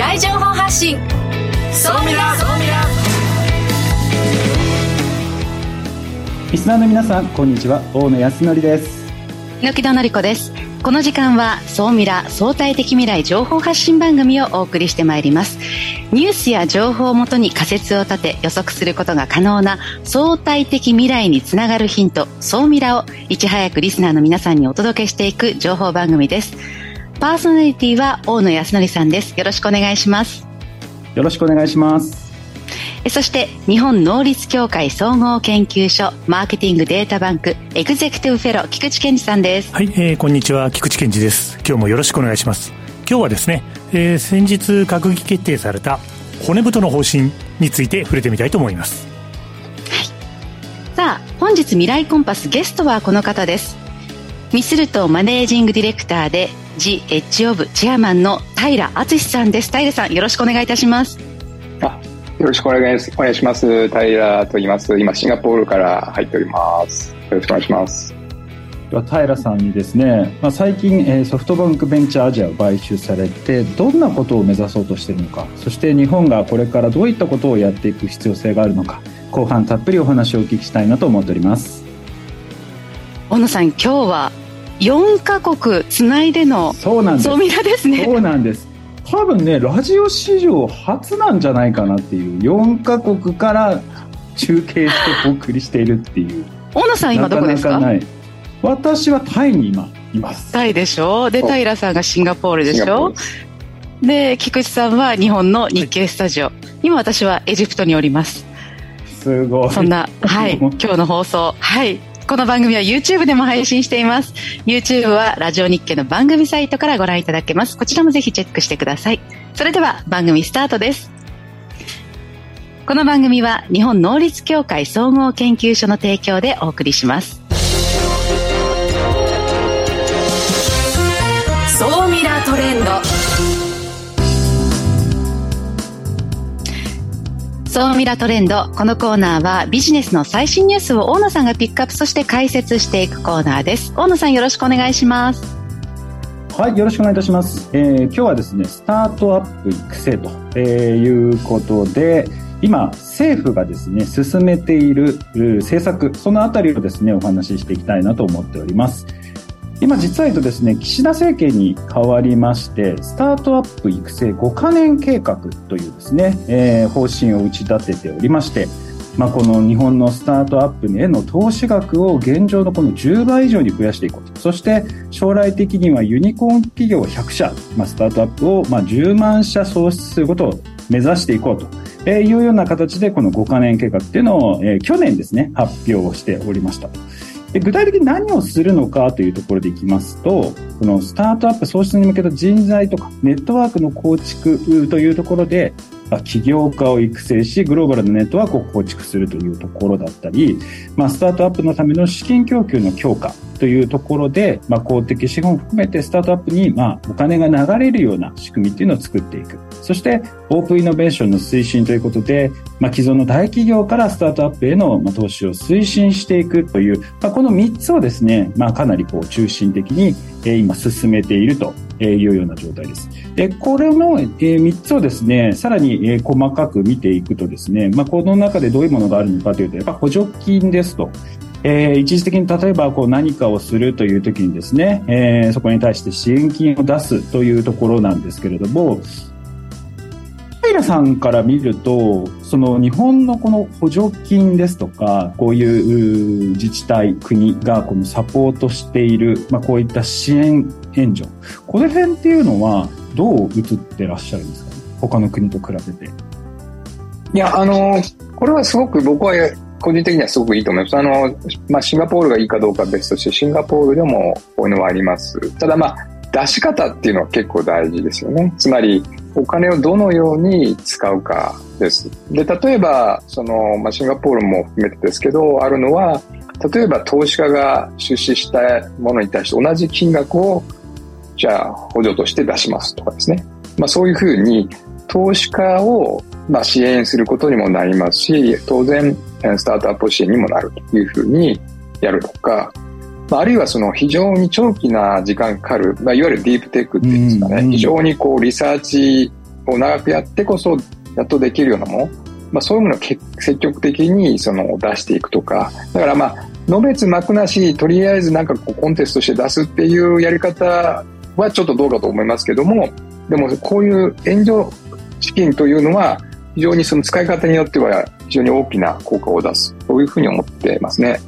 来情報発信。総ミラ総ミラリスナーの皆さんこんにちは。大野康則です。猪木戸典子です。この時間は総ミラ相対的未来情報発信番組をお送りしてまいります。ニュースや情報をもとに仮説を立て予測することが可能な相対的未来につながるヒント総ミラをいち早くリスナーの皆さんにお届けしていく情報番組ですパーソナリティは大野康則さんです。よろしくお願いします。よろしくお願いします。そして日本能率協会総合研究所マーケティングデータバンクエグゼクティブフェロー菊池健二さんです。はい、えー、こんにちは。菊池健二です。今日もよろしくお願いします。今日はですね、えー、先日閣議決定された骨太の方針について触れてみたいと思います、はい、さあ本日未来コンパスゲストはこの方ですミスルトマネージングディレクターで g エッジオブチェアマンの平敦さんです平さんよろしくお願いいたしますあよろしくお願いします。平と言います。今、シンガポールから入っております。よろしくお願いします。では平さんにですね、まあ、最近、えー、ソフトバンクベンチャーアジアを買収されてどんなことを目指そうとしているのかそして日本がこれからどういったことをやっていく必要性があるのか後半たっぷりお話をお聞きしたいなと思っております小野さん今日は4カ国つないでのそうなんです。ゾミラですね。そうなんです。多分ねラジオ史上初なんじゃないかなっていう。4カ国から中継してお送りしているっていう。大野さん今どこですか？私はタイに今います。タイでしょ？で平さんがシンガポールでしょ？で菊池さんは日本の日経スタジオ、はい、今私はエジプトにおります。すごい。そんなはい。今日の放送。はいこの番組は YouTube でも配信しています。YouTube はラジオ日経の番組サイトからご覧いただけます。こちらもぜひチェックしてください。それでは番組スタートです。この番組は日本能率協会総合研究所の提供でお送りします。総ミラートレンド。総ミラトレンド。このコーナーはビジネスの最新ニュースを大野さんがピックアップ、そして解説していくコーナーです。大野さんよろしくお願いします。はい、よろしくお願いいたします。えー、今日はですね、スタートアップ育成と、えー、いうことで、今、政府がですね、進めている政策、そのあたりをですね、お話ししていきたいなと思っております。今実は言うとですね、岸田政権に変わりまして、スタートアップ育成5カ年計画というですね、えー、方針を打ち立てておりまして、まあ、この日本のスタートアップへの投資額を現状のこの10倍以上に増やしていこうと。そして将来的にはユニコーン企業100社、まあ、スタートアップをまあ10万社創出することを目指していこうと。いうような形でこの5カ年計画っていうのを、去年ですね、発表をしておりました。で具体的に何をするのかというところでいきますと、このスタートアップ創出に向けた人材とかネットワークの構築というところで、起業家を育成し、グローバルなネットワークを構築するというところだったり、まあ、スタートアップのための資金供給の強化というところで、まあ、公的資本を含めてスタートアップに、まあ、お金が流れるような仕組みっていうのを作っていく。そして、オープンイノベーションの推進ということで、まあ、既存の大企業からスタートアップへの、投資を推進していくという、まあ、この3つをですね、まあ、かなりこう中心的に、今進めているとえいうような状態です。で、これの3つをですね、さらにえ細かく見ていくとですね、まあ、この中でどういうものがあるのかというと、やっぱ補助金ですと。えー、一時的に例えばこう何かをするという時にですね、えー、そこに対して支援金を出すというところなんですけれども、平さんから見ると、その日本のこの補助金ですとか、こういう自治体、国がこのサポートしている、まあ、こういった支援援助、この辺っていうのはどう映ってらっしゃるんですか、ね、他の国と比べて。いや、あの、これはすごく僕は個人的にはすごくいいと思います。あの、まあ、シンガポールがいいかどうかは別として、シンガポールでもこういうのはあります。ただまあ、出し方っていうのは結構大事ですよね。つまり、お金をどのように使うかです。で、例えば、その、まあ、シンガポールも含めてですけど、あるのは、例えば投資家が出資したものに対して同じ金額を、じゃあ補助として出しますとかですね。まあそういうふうに投資家をまあ支援することにもなりますし、当然スタートアップ支援にもなるというふうにやるとか、まあ、あるいはその非常に長期な時間かかる、まあ、いわゆるディープテックっていうんですかね、非常にこうリサーチを長くやってこそ、やっとできるようなもの、まあ、そういうものを積極的にその出していくとか、だからまあ、のべつ幕なし、とりあえずなんかこうコンテストして出すっていうやり方はちょっとどうかと思いますけども、でもこういう援助資金というのは、非常にその使い方によっては非常に大きな効果を出す、そういうふうに思ってますね。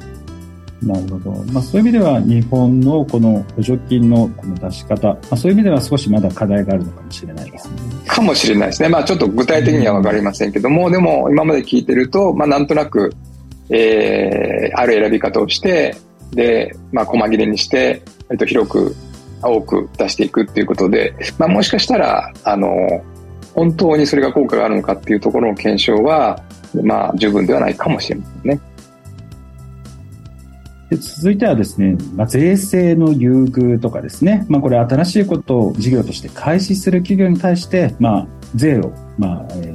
なるほど。まあそういう意味では日本のこの補助金のこの出し方、まあそういう意味では少しまだ課題があるのかもしれないですね。かもしれないですね。まあちょっと具体的にはわかりませんけども、でも今まで聞いてると、まあなんとなく、えー、ある選び方をして、で、まあ細切れにして、割と広く、多く出していくっていうことで、まあもしかしたら、あの、本当にそれが効果があるのかっていうところの検証は、まあ十分ではないかもしれませんね。で続いてはですね、まあ、税制の優遇とかですね、まあ、これ新しいことを事業として開始する企業に対して、まあ、税を、まあ、え、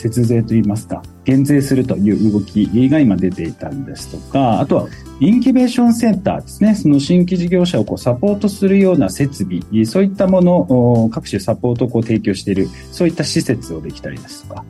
節税といいますか、減税するという動きが今出ていたんですとか、あとはインキュベーションセンターですね、その新規事業者をこうサポートするような設備、そういったものを各種サポートをこう提供している、そういった施設をできたりですとか、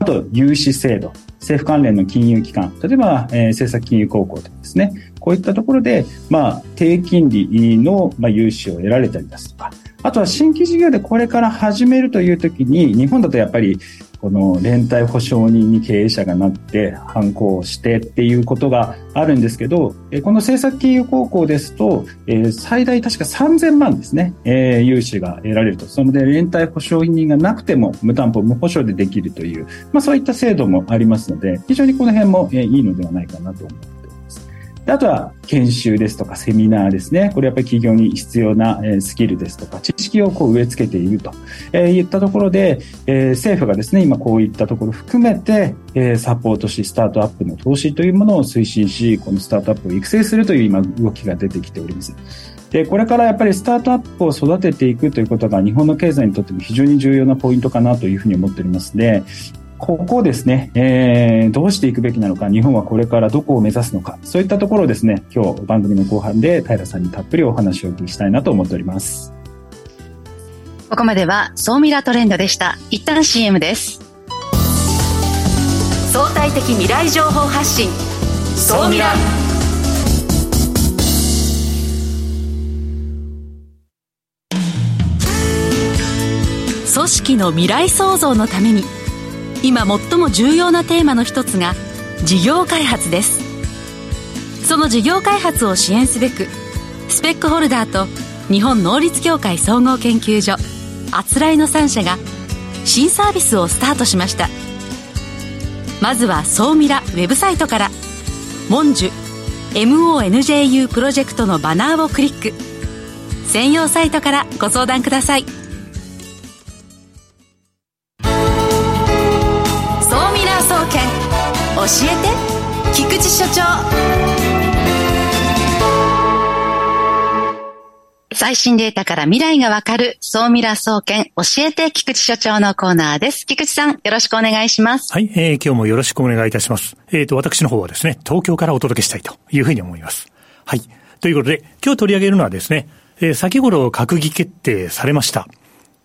あと融資制度、政府関連の金融機関、例えば、えー、政策金融高校とかですね、こういったところで、まあ、低金利の、まあ、融資を得られたりですとか、あとは新規事業でこれから始めるという時に、日本だとやっぱりこの連帯保証人に経営者がなって反抗してっていうことがあるんですけど、この政策金融高校ですと、最大確か3000万ですね、融資が得られると。そので連帯保証人がなくても無担保無保証でできるという、まあそういった制度もありますので、非常にこの辺もいいのではないかなと思います。であとは研修ですとかセミナーですね。これやっぱり企業に必要なスキルですとか知識をこう植え付けていると、えいったところで、え政府がですね、今こういったところ含めて、えサポートし、スタートアップの投資というものを推進し、このスタートアップを育成するという今動きが出てきております。で、これからやっぱりスタートアップを育てていくということが日本の経済にとっても非常に重要なポイントかなというふうに思っておりますので、ここですね、えー、どうしていくべきなのか、日本はこれからどこを目指すのか、そういったところをですね、今日番組の後半で平さんにたっぷりお話をお聞きしたいなと思っております。ここまでは、総ミラトレンドでした。一旦 CM です。相対的未来情報発信、総ミラ。組織の未来創造のために今最も重要なテーマの一つが事業開発です。その事業開発を支援すべくスペックホルダーと日本能率協会総合研究所あつらいの3社が新サービスをスタートしました。まずは総ミラウェブサイトから「モンジュ MONJU プロジェクト」のバナーをクリック。専用サイトからご相談ください。えて菊池所長最新データから未来がわかる、総ミラ総研教えて菊池所長のコーナーです。菊池さん、よろしくお願いします。はい、えー、今日もよろしくお願いいたします。えっ、ー、と、私の方はですね、東京からお届けしたいというふうに思います。はい。ということで、今日取り上げるのはですね、えー、先頃閣議決定されました。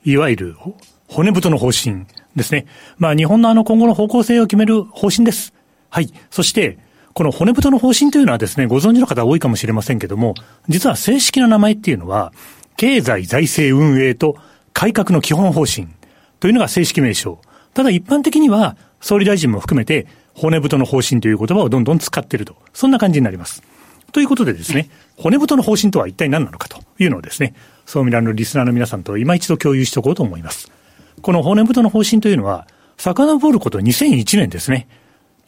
いわゆる、骨太の方針ですね。まあ、日本のあの今後の方向性を決める方針です。はい。そして、この骨太の方針というのはですね、ご存知の方多いかもしれませんけども、実は正式な名前っていうのは、経済財政運営と改革の基本方針というのが正式名称。ただ一般的には、総理大臣も含めて、骨太の方針という言葉をどんどん使っていると。そんな感じになります。ということでですね、骨太の方針とは一体何なのかというのをですね、総ミラのリスナーの皆さんと今一度共有しておこうと思います。この骨太の方針というのは、遡ること2001年ですね。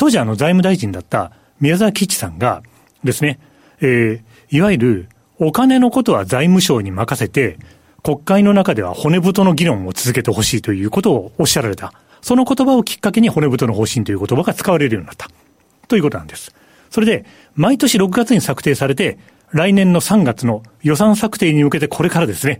当時あの財務大臣だった宮沢吉さんがですね、えー、いわゆるお金のことは財務省に任せて、国会の中では骨太の議論を続けてほしいということをおっしゃられた。その言葉をきっかけに骨太の方針という言葉が使われるようになった。ということなんです。それで、毎年6月に策定されて、来年の3月の予算策定に向けてこれからですね、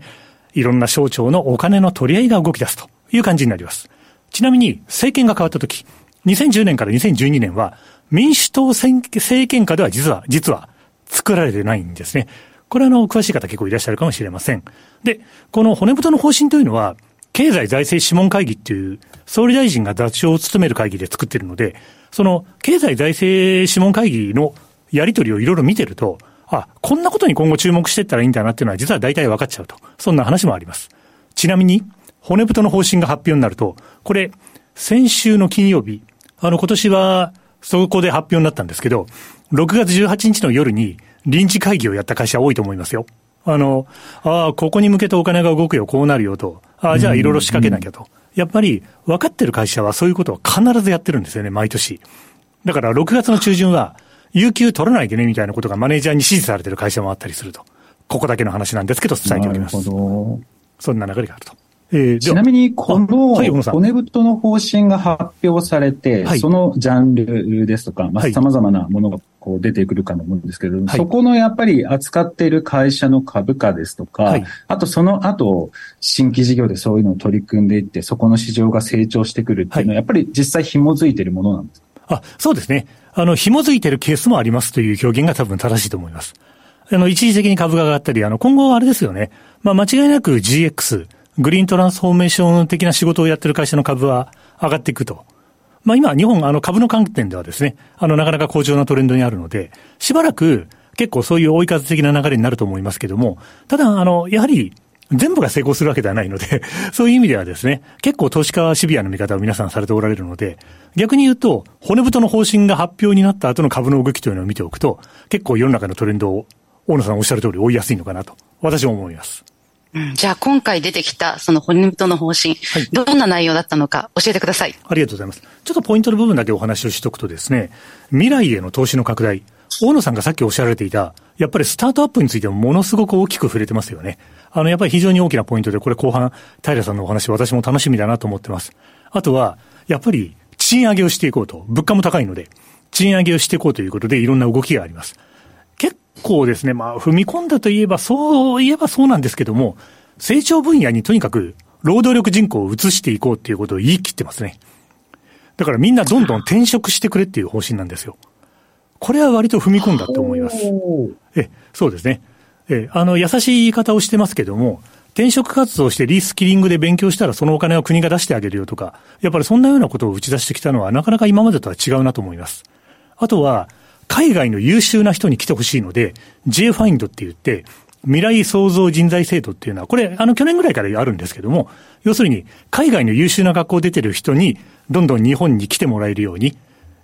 いろんな省庁のお金の取り合いが動き出すという感じになります。ちなみに、政権が変わったとき、2010年から2012年は、民主党政権下では実は、実は作られてないんですね。これはあの、詳しい方結構いらっしゃるかもしれません。で、この骨太の方針というのは、経済財政諮問会議っていう、総理大臣が座長を務める会議で作ってるので、その経済財政諮問会議のやり取りをいろいろ見てると、あ、こんなことに今後注目していったらいいんだなっていうのは実は大体分かっちゃうと。そんな話もあります。ちなみに、骨太の方針が発表になると、これ、先週の金曜日、あの、今年は、そこで発表になったんですけど、6月18日の夜に臨時会議をやった会社多いと思いますよ。あの、ああ、ここに向けてお金が動くよ、こうなるよと。ああ、じゃあいろいろ仕掛けなきゃと。やっぱり分かってる会社はそういうことを必ずやってるんですよね、毎年。だから6月の中旬は、有給取らないでね、みたいなことがマネージャーに指示されてる会社もあったりすると。ここだけの話なんですけど、伝えておきます。なるほど。そんな流れがあると。えー、ちなみに、この骨太の方針が発表されて、はい、そのジャンルですとか、まあ、様々なものがこう出てくるかと思うんですけれども、はい、そこのやっぱり扱っている会社の株価ですとか、はい、あとその後、新規事業でそういうのを取り組んでいって、そこの市場が成長してくるっていうのは、やっぱり実際紐づいているものなんですか？あ、そうですね。あの、紐づいているケースもありますという表現が多分正しいと思います。あの、一時的に株価が上がったり、あの、今後はあれですよね。まあ、間違いなく GX、グリーントランスフォーメーション的な仕事をやってる会社の株は上がっていくと。まあ今、日本、あの株の観点ではですね、あのなかなか好調なトレンドにあるので、しばらく結構そういう追い風的な流れになると思いますけども、ただ、あの、やはり、全部が成功するわけではないので、そういう意味ではですね、結構投資家はシビアな見方を皆さんされておられるので、逆に言うと、骨太の方針が発表になった後の株の動きというのを見ておくと、結構世の中のトレンドを、大野さんおっしゃる通り追いやすいのかなと、私も思います。うん、じゃあ今回出てきたその骨太の方針、はい、どんな内容だったのか教えてください。ありがとうございます。ちょっとポイントの部分だけお話をしとくとですね、未来への投資の拡大、大野さんがさっきおっしゃられていた、やっぱりスタートアップについてもものすごく大きく触れてますよね。あの、やっぱり非常に大きなポイントで、これ後半、平さんのお話、私も楽しみだなと思ってます。あとは、やっぱり、賃上げをしていこうと。物価も高いので、賃上げをしていこうということで、いろんな動きがあります。結構ですね、まあ、踏み込んだといえば、そういえばそうなんですけども、成長分野にとにかく労働力人口を移していこうっていうことを言い切ってますね。だからみんなどんどん転職してくれっていう方針なんですよ。これは割と踏み込んだと思います。え、そうですね。え、あの、優しい言い方をしてますけども、転職活動してリスキリングで勉強したらそのお金は国が出してあげるよとか、やっぱりそんなようなことを打ち出してきたのはなかなか今までとは違うなと思います。あとは、海外の優秀な人に来てほしいので、J ファインドって言って、未来創造人材制度っていうのは、これ、あの、去年ぐらいからあるんですけども、要するに、海外の優秀な学校出てる人に、どんどん日本に来てもらえるように、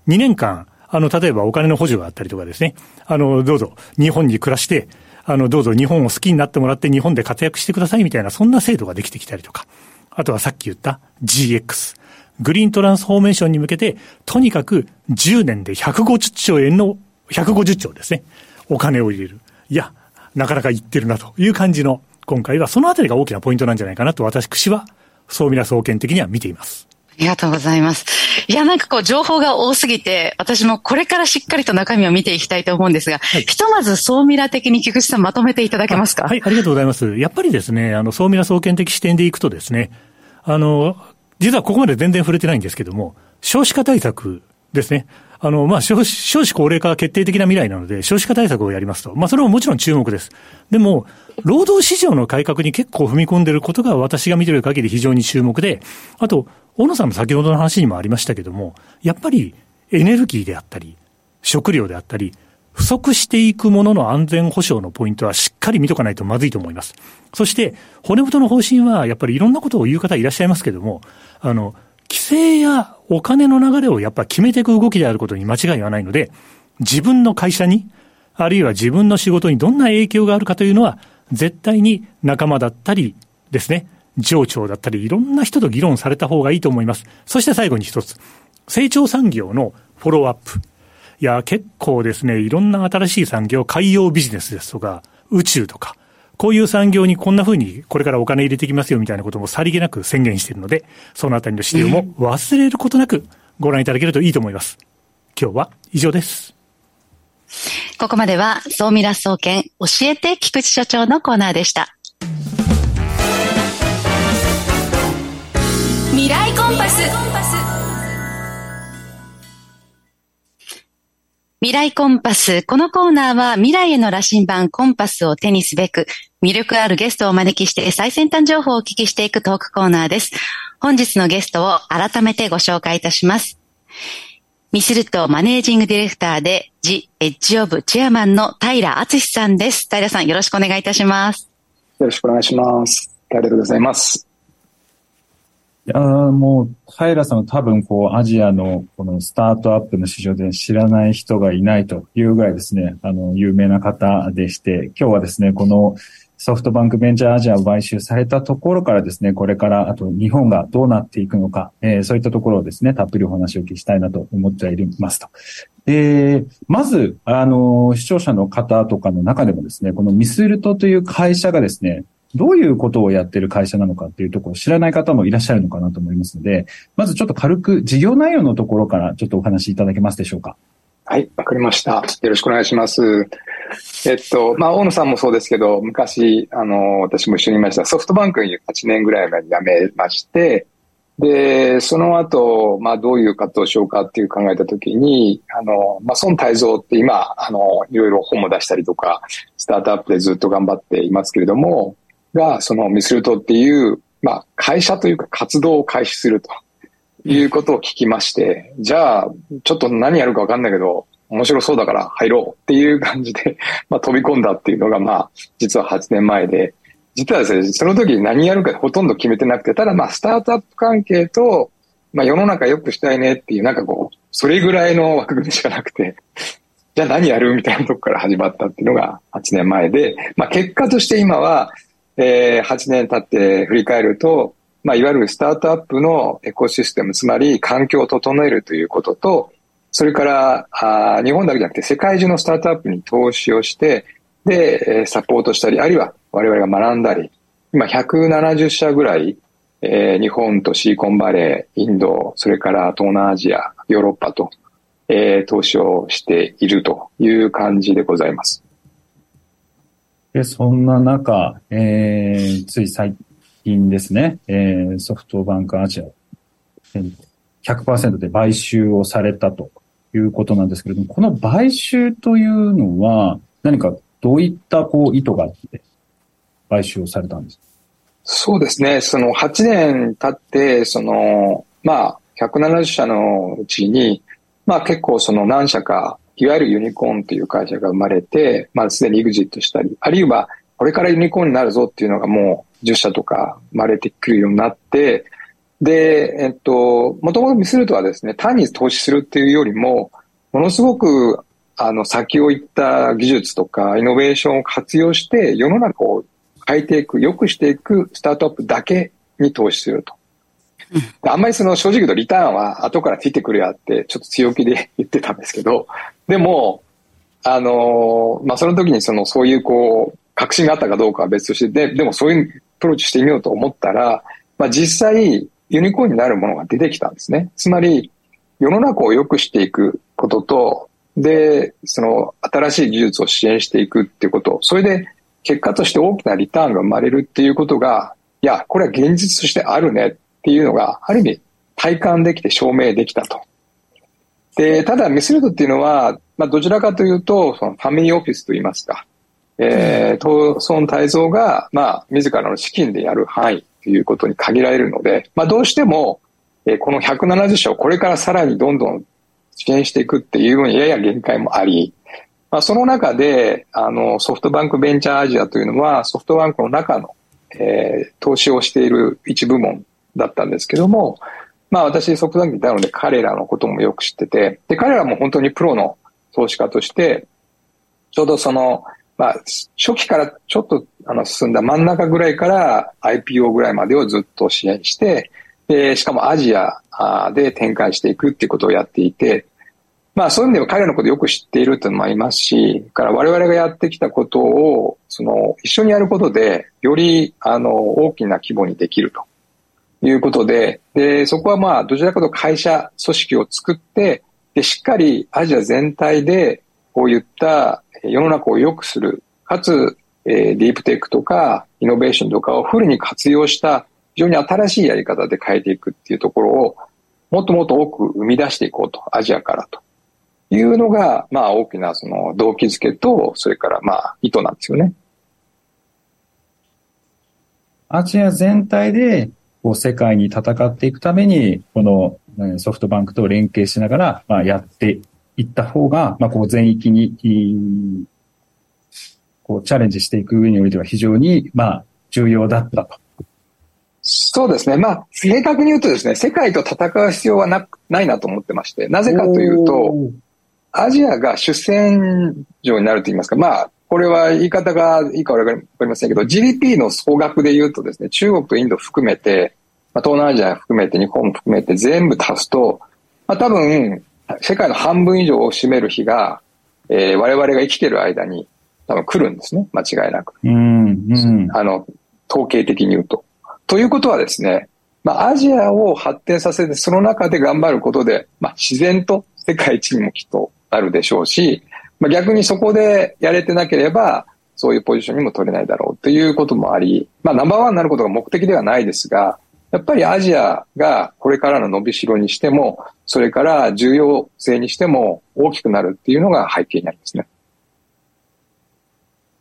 2年間、あの、例えばお金の補助があったりとかですね、あの、どうぞ、日本に暮らして、あの、どうぞ日本を好きになってもらって日本で活躍してくださいみたいな、そんな制度ができてきたりとか、あとはさっき言った GX、グリーントランスフォーメーションに向けて、とにかく10年で150兆円の、150兆ですね、お金を入れる。いや、なかなか言ってるなという感じの、今回はそのあたりが大きなポイントなんじゃないかなと私は、総ミラ総研的には見ています。ありがとうございます。いや、なんかこう、情報が多すぎて、私もこれからしっかりと中身を見ていきたいと思うんですが、はい、ひとまず総ミラ的に菊池さんまとめていただけますか？はい、ありがとうございます。やっぱりですね、あの、総ミラ総研的視点でいくとですね、あの、実はここまで全然触れてないんですけども、少子化対策ですね。あの、まあ、少子、少子高齢化が決定的な未来なので、少子化対策をやりますと。まあ、それももちろん注目です。でも、労働市場の改革に結構踏み込んでることが私が見てる限り非常に注目で、あと、小野さんの先ほどの話にもありましたけども、やっぱりエネルギーであったり、食料であったり、不足していくものの安全保障のポイントはしっかり見とかないとまずいと思います。そして、骨太の方針はやっぱりいろんなことを言う方いらっしゃいますけども、あの、規制やお金の流れをやっぱ決めていく動きであることに間違いはないので、自分の会社に、あるいは自分の仕事にどんな影響があるかというのは、絶対に仲間だったりですね、上長だったり、いろんな人と議論された方がいいと思います。そして最後に一つ、成長産業のフォローアップ。いや、結構ですね、いろんな新しい産業、海洋ビジネスですとか、宇宙とか、こういう産業にこんな風にこれからお金入れてきますよみたいなこともさりげなく宣言しているので、そのあたりの資料も忘れることなくご覧いただけるといいと思います。今日は以上です。ここまでは、総ミラ総研教えて菊池所長のコーナーでした。未来コンパス。未来コンパス。このコーナーは未来への羅針盤コンパスを手にすべく、魅力あるゲストをお招きして最先端情報をお聞きしていくトークコーナーです。本日のゲストを改めてご紹介いたします。ミスルトマネージングディレクターで、ジ・エッジオブチェアマンの平敦さんです。平さんよろしくお願いいたします。よろしくお願いします。平でございます。いやもう、平さんは多分こう、アジアのこのスタートアップの市場で知らない人がいないというぐらいですね、あの、有名な方でして、今日はですね、このソフトバンクベンチャーアジアを買収されたところからですね、これからあと日本がどうなっていくのか、えー、そういったところをですね、たっぷりお話を聞きしたいなと思っていますと。で、まず、あの、視聴者の方とかの中でもですね、このミスルトという会社がですね、どういうことをやってる会社なのかっていうところを知らない方もいらっしゃるのかなと思いますので、まずちょっと軽く事業内容のところからちょっとお話しいただけますでしょうか？はい、わかりました。よろしくお願いします。えっと、まあ、大野さんもそうですけど、昔、あの、私も一緒にいました、ソフトバンクに8年ぐらい前に辞めまして、で、その後、まあ、どういう活動をしようかっていう考えたときに、あの、まあ、孫泰造って今、あの、いろいろ本も出したりとか、スタートアップでずっと頑張っていますけれども、が、そのミスルトっていう、まあ、会社というか活動を開始するということを聞きまして、じゃあ、ちょっと何やるかわかんないけど、面白そうだから入ろうっていう感じで、まあ、飛び込んだっていうのが、まあ、実は8年前で、実はですね、その時何やるかほとんど決めてなくて、ただまあ、スタートアップ関係と、まあ、世の中良くしたいねっていう、なんかこう、それぐらいの枠組みしかなくて、じゃあ何やるみたいなとこから始まったっていうのが8年前で、まあ、結果として今は、えー、8年経って振り返ると、まあ、いわゆるスタートアップのエコシステム、つまり環境を整えるということと、それからあ日本だけじゃなくて世界中のスタートアップに投資をして、で、サポートしたり、あるいは我々が学んだり、今170社ぐらい、えー、日本とシリコンバレー、インド、それから東南アジア、ヨーロッパと、えー、投資をしているという感じでございます。で、そんな中、えー、つい最近ですね、えー、ソフトバンクアジア、100%で買収をされたということなんですけれども、この買収というのは、何かどういったこう意図があって買収をされたんですそうですね。その8年経って、その、まあ、170社のうちに、まあ結構その何社かいわゆるユニコーンという会社が生まれて、まあすでに EXIT したり、あるいはこれからユニコーンになるぞっていうのがもう10社とか生まれてくるようになって、で、えっと、もともとミスルトはですね、単に投資するっていうよりも、ものすごくあの先を行った技術とかイノベーションを活用して世の中を変えていく、良くしていくスタートアップだけに投資すると。あんまりその正直言うとリターンは後からついてくるやってちょっと強気で言ってたんですけど、でも、あのまあ、その時にそのそういうこう、確信があったかどうかは別として、で、でもそういうプローチしてみようと思ったら、まあ、実際ユニコーンになるものが出てきたんですね。つまり、世の中を良くしていくことと、で、その新しい技術を支援していくっていうこと、それで結果として大きなリターンが生まれるっていうことが、いや、これは現実としてあるねっていうのが、ある意味体感できて証明できたと。で、ただミスルドっていうのは、まあ、どちらかというと、そのファミリーオフィスといいますか、えー、東村泰造が、まあ、自らの資金でやる範囲ということに限られるので、まあ、どうしても、えー、この170社をこれからさらにどんどん支援していくっていうのにやや限界もあり、まあ、その中で、あの、ソフトバンクベンチャーアジアというのは、ソフトバンクの中の、えー、投資をしている一部門だったんですけども、まあ私ソフトバンクにいたので彼らのこともよく知ってて、で、彼らも本当にプロの投資家として、ちょうどその、まあ、初期からちょっとあの進んだ真ん中ぐらいから IPO ぐらいまでをずっと支援して、で、しかもアジアで展開していくっていうことをやっていて、まあそういう意味では彼らのことよく知っているというのもありますし、から我々がやってきたことを、その一緒にやることで、よりあの大きな規模にできると。いうことで、で、そこはまあどちらかというと会社組織を作って、で、しっかりアジア全体でこういった世の中を良くする、かつ、えー、ディープテックとかイノベーションとかをフルに活用した非常に新しいやり方で変えていくっていうところをもっともっと多く生み出していこうと、アジアからというのが、まあ大きなその動機づけと、それからまあ意図なんですよね。アジア全体で、こう世界に戦っていくために、このソフトバンクと連携しながら、まあ、やっていった方が、まあ、こう全域に、こうチャレンジしていく上においては非常に、まあ、重要だったと。そうですね。まあ、正確に言うとですね、世界と戦う必要はなないなと思ってまして、なぜかというと、アジアが主戦場になると言いますか、まあ、これは言い方がいいかわかりませんけど、GDP の総額で言うとですね、中国とインド含めて、まあ、東南アジア含めて、日本含めて全部足すと、まあ、多分、世界の半分以上を占める日が、えー、我々が生きてる間に多分来るんですね。間違いなく。うん、うん、あの、統計的に言うと。ということはですね、まあ、アジアを発展させて、その中で頑張ることで、まあ、自然と世界一にもきっとなるでしょうし、まあ、逆にそこでやれてなければ、そういうポジションにも取れないだろうということもあり、まあ、ナンバーワンになることが目的ではないですが、やっぱりアジアがこれからの伸びしろにしても、それから重要性にしても大きくなるっていうのが背景にありますね。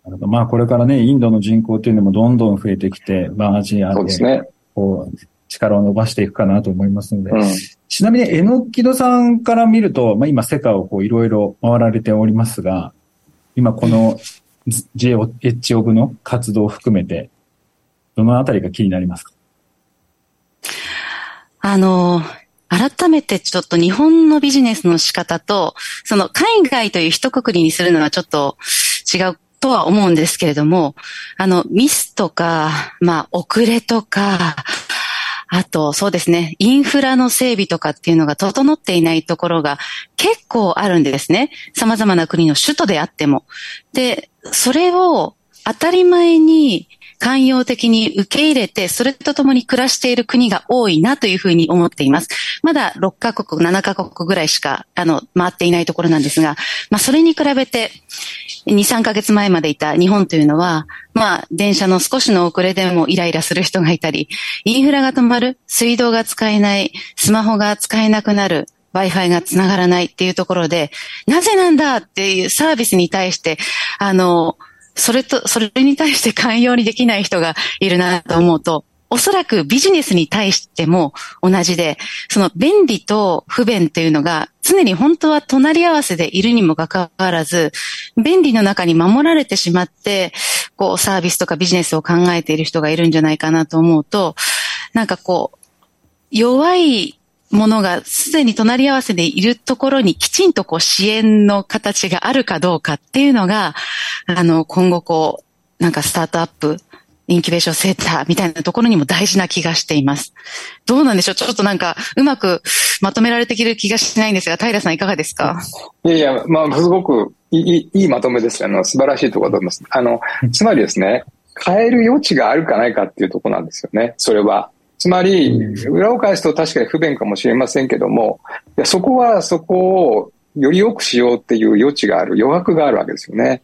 なるほど。まあこれからね、インドの人口っていうのもどんどん増えてきて、まあアジアで、こう、力を伸ばしていくかなと思いますので、うん、ちなみに、えのきどさんから見ると、まあ今世界をこういろいろ回られておりますが、今この JH オブの活動を含めて、どのあたりが気になりますか？あの、改めてちょっと日本のビジネスの仕方と、その海外という一括りにするのはちょっと違うとは思うんですけれども、あの、ミスとか、まあ、遅れとか、あと、そうですね、インフラの整備とかっていうのが整っていないところが結構あるんですね。様々な国の首都であっても。で、それを当たり前に寛容的に受け入れて、それとともに暮らしている国が多いなというふうに思っています。まだ6カ国、7カ国ぐらいしか、あの、回っていないところなんですが、まあ、それに比べて、2、3ヶ月前までいた日本というのは、まあ、電車の少しの遅れでもイライラする人がいたり、インフラが止まる、水道が使えない、スマホが使えなくなる、Wi-Fi が繋がらないっていうところで、なぜなんだっていうサービスに対して、あの、それと、それに対して寛容にできない人がいるなと思うと、おそらくビジネスに対しても同じで、その便利と不便っていうのが常に本当は隣り合わせでいるにもかかわらず、便利の中に守られてしまって、こうサービスとかビジネスを考えている人がいるんじゃないかなと思うと、なんかこう、弱いものがすでに隣り合わせでいるところにきちんとこう支援の形があるかどうかっていうのが、あの、今後こう、なんかスタートアップ、インキュベーションセンターみたいなところにも大事な気がしています。どうなんでしょう？ちょっとなんか、うまくまとめられてきる気がしないんですが、平さんいかがですか？いやいや、まあ、すごくいいいいまとめですあの、素晴らしいところだと思います。あの、つまりですね、変える余地があるかないかっていうところなんですよね、それは。つまり、裏を返すと確かに不便かもしれませんけども、いやそこはそこをより良くしようっていう余地がある、余白があるわけですよね。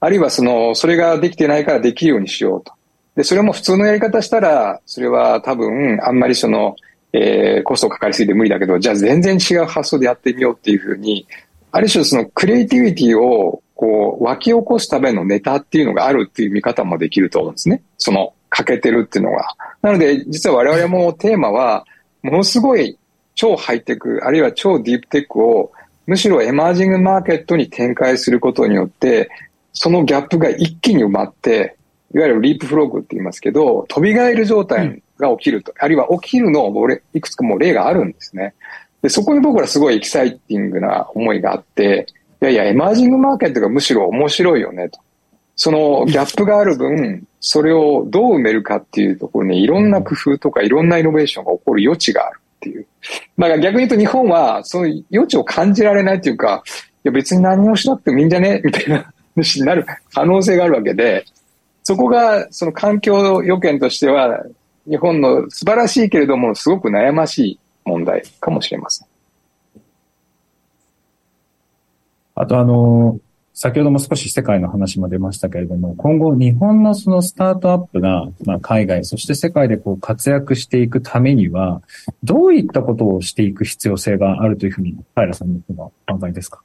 あるいはその、それができてないからできるようにしようと。で、それも普通のやり方したら、それは多分、あんまりその、えー、コストかかりすぎて無理だけど、じゃあ全然違う発想でやってみようっていうふうに、ある種そのクリエイティビティをこう湧き起こすためのネタっていうのがあるっていう見方もできると思うんですね。その欠けてるっていうのが。なので、実は我々もテーマは、ものすごい超ハイテク、あるいは超ディープテックを、むしろエマージングマーケットに展開することによって、そのギャップが一気に埋まって、いわゆるリープフロッグって言いますけど、飛び越える状態が起きると、うん、あるいは起きるのをいくつかも例があるんですね。で、そこに僕らすごいエキサイティングな思いがあって、いやいや、エマージングマーケットがむしろ面白いよねと。そのギャップがある分、それをどう埋めるかっていうところにいろんな工夫とかいろんなイノベーションが起こる余地があるっていう。だから逆に言うと日本はその余地を感じられないというか、いや別に何をしなくてもいいんじゃね？みたいな 話になる可能性があるわけで、そこがその環境予見としては日本の素晴らしいけれどもすごく悩ましい問題かもしれません。あとあの、先ほども少し世界の話も出ましたけれども、今後日本のそのスタートアップが、まあ、海外、そして世界でこう活躍していくためには、どういったことをしていく必要性があるというふうに、平さんのお考えですか？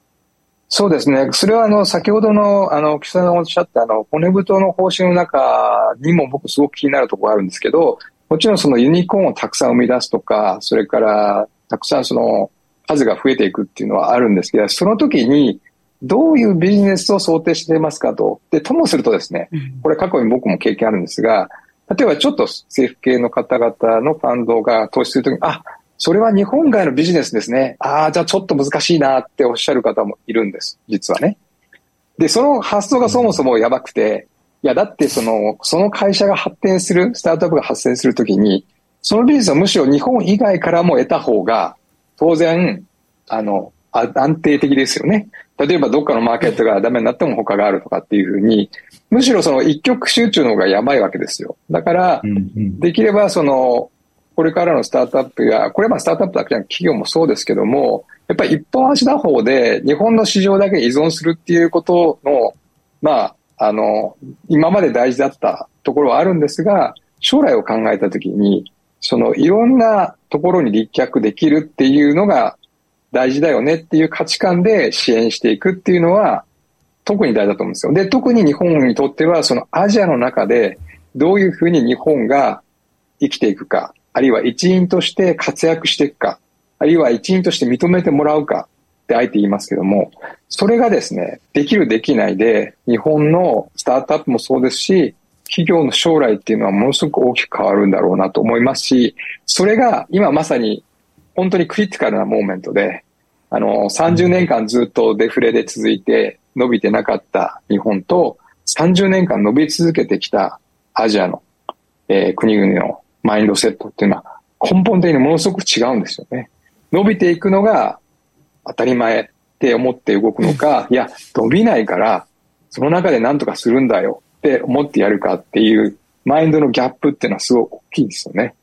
そうですね。それはあの、先ほどの、あの、岸田さんがおっしゃったあの、骨太の方針の中にも僕すごく気になるところがあるんですけど、もちろんそのユニコーンをたくさん生み出すとか、それからたくさんその数が増えていくっていうのはあるんですけど、その時にどういうビジネスを想定していますかと。で、ともするとですね、これ過去に僕も経験あるんですが、例えばちょっと政府系の方々のファンドが投資するときに、あ、それは日本外のビジネスですね。ああ、じゃあちょっと難しいなっておっしゃる方もいるんです。実はね。で、その発想がそもそもやばくて、いや、だってその、その会社が発展する、スタートアップが発展するときに、そのビジネスはむしろ日本以外からも得た方が、当然、あの、安定的ですよね。例えばどっかのマーケットがダメになっても他があるとかっていうふうに、むしろその一極集中の方がやばいわけですよ。だから、できればその、これからのスタートアップが、これはまあスタートアップだけじゃなく企業もそうですけども、やっぱり一本足打法で日本の市場だけ依存するっていうことの、まあ、あの、今まで大事だったところはあるんですが、将来を考えたときに、そのいろんなところに立脚できるっていうのが大事だよねっていう価値観で支援していくっていうのは特に大事だと思うんですよ。で、特に日本にとってはそのアジアの中でどういうふうに日本が生きていくか、あるいは一員として活躍していくか、あるいは一員として認めてもらうかってあえて言いますけども、それがですね、できるできないで、日本のスタートアップもそうですし、企業の将来っていうのはものすごく大きく変わるんだろうなと思いますし、それが今まさに本当にクリティカルなモーメントで、あの、30年間ずっとデフレで続いて伸びてなかった日本と、30年間伸び続けてきたアジアの、えー、国々のマインドセットっていうのは根本的にものすごく違うんですよね。伸びていくのが当たり前って思って動くのか、いや、伸びないから、その中で何とかするんだよって思ってやるかっていうマインドのギャップっていうのはすごく大きいですよね。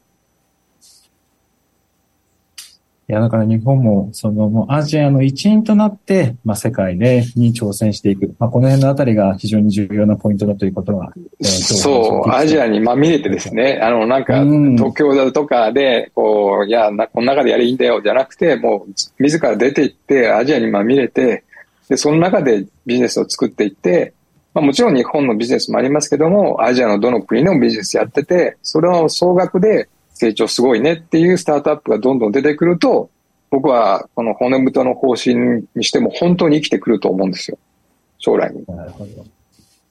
いや、だから日本も、その、もうアジアの一員となって、まあ、世界で、に挑戦していく。まあ、この辺のあたりが非常に重要なポイントだということは、えー、そう、アジアにまみれてですね、あの、なんか、東京だとかで、こう、いや、なこの中でやりいいんだよ、じゃなくて、もう、自ら出ていって、アジアにまみれて、で、その中でビジネスを作っていって、まあ、もちろん日本のビジネスもありますけども、アジアのどの国のビジネスやってて、それを総額で成長すごいねっていうスタートアップがどんどん出てくると、僕はこの骨太の方針にしても本当に生きてくると思うんですよ。将来に。なるほど。い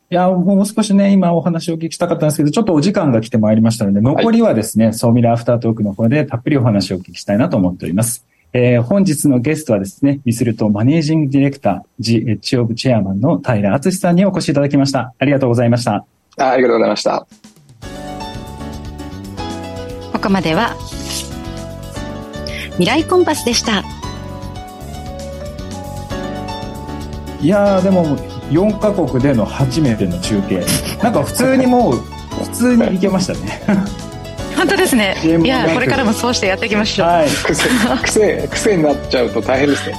や、もう少しね、今お話をお聞きしたかったんですけど、ちょっとお時間が来てまいりましたので、残りはですね、はい、ソーミラアフタートークの方でたっぷりお話をお聞きしたいなと思っております。えー、本日のゲストはですね、ミスルとマネージングディレクター、ジ・エッジ・オブ・チェアマンの平敦さんにお越しいただきました。ありがとうございました。あありがとうございました。ここまでは。未来コンパスでした。いやでも4カ国での初めての中継。なんか普通にもう普通にいけましたね。本当ですね。いやこれからもそうしてやっていきましょう、はい、癖癖になっちゃうと大変ですね。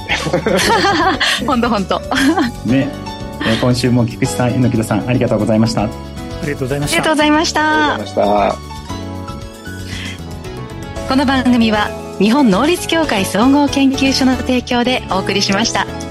本当本当。ね。今週も菊池さん猪木田さんありがとうございました。ありがとうございました。ありがとうございましたこの番組は日本能率協会総合研究所の提供でお送りしました。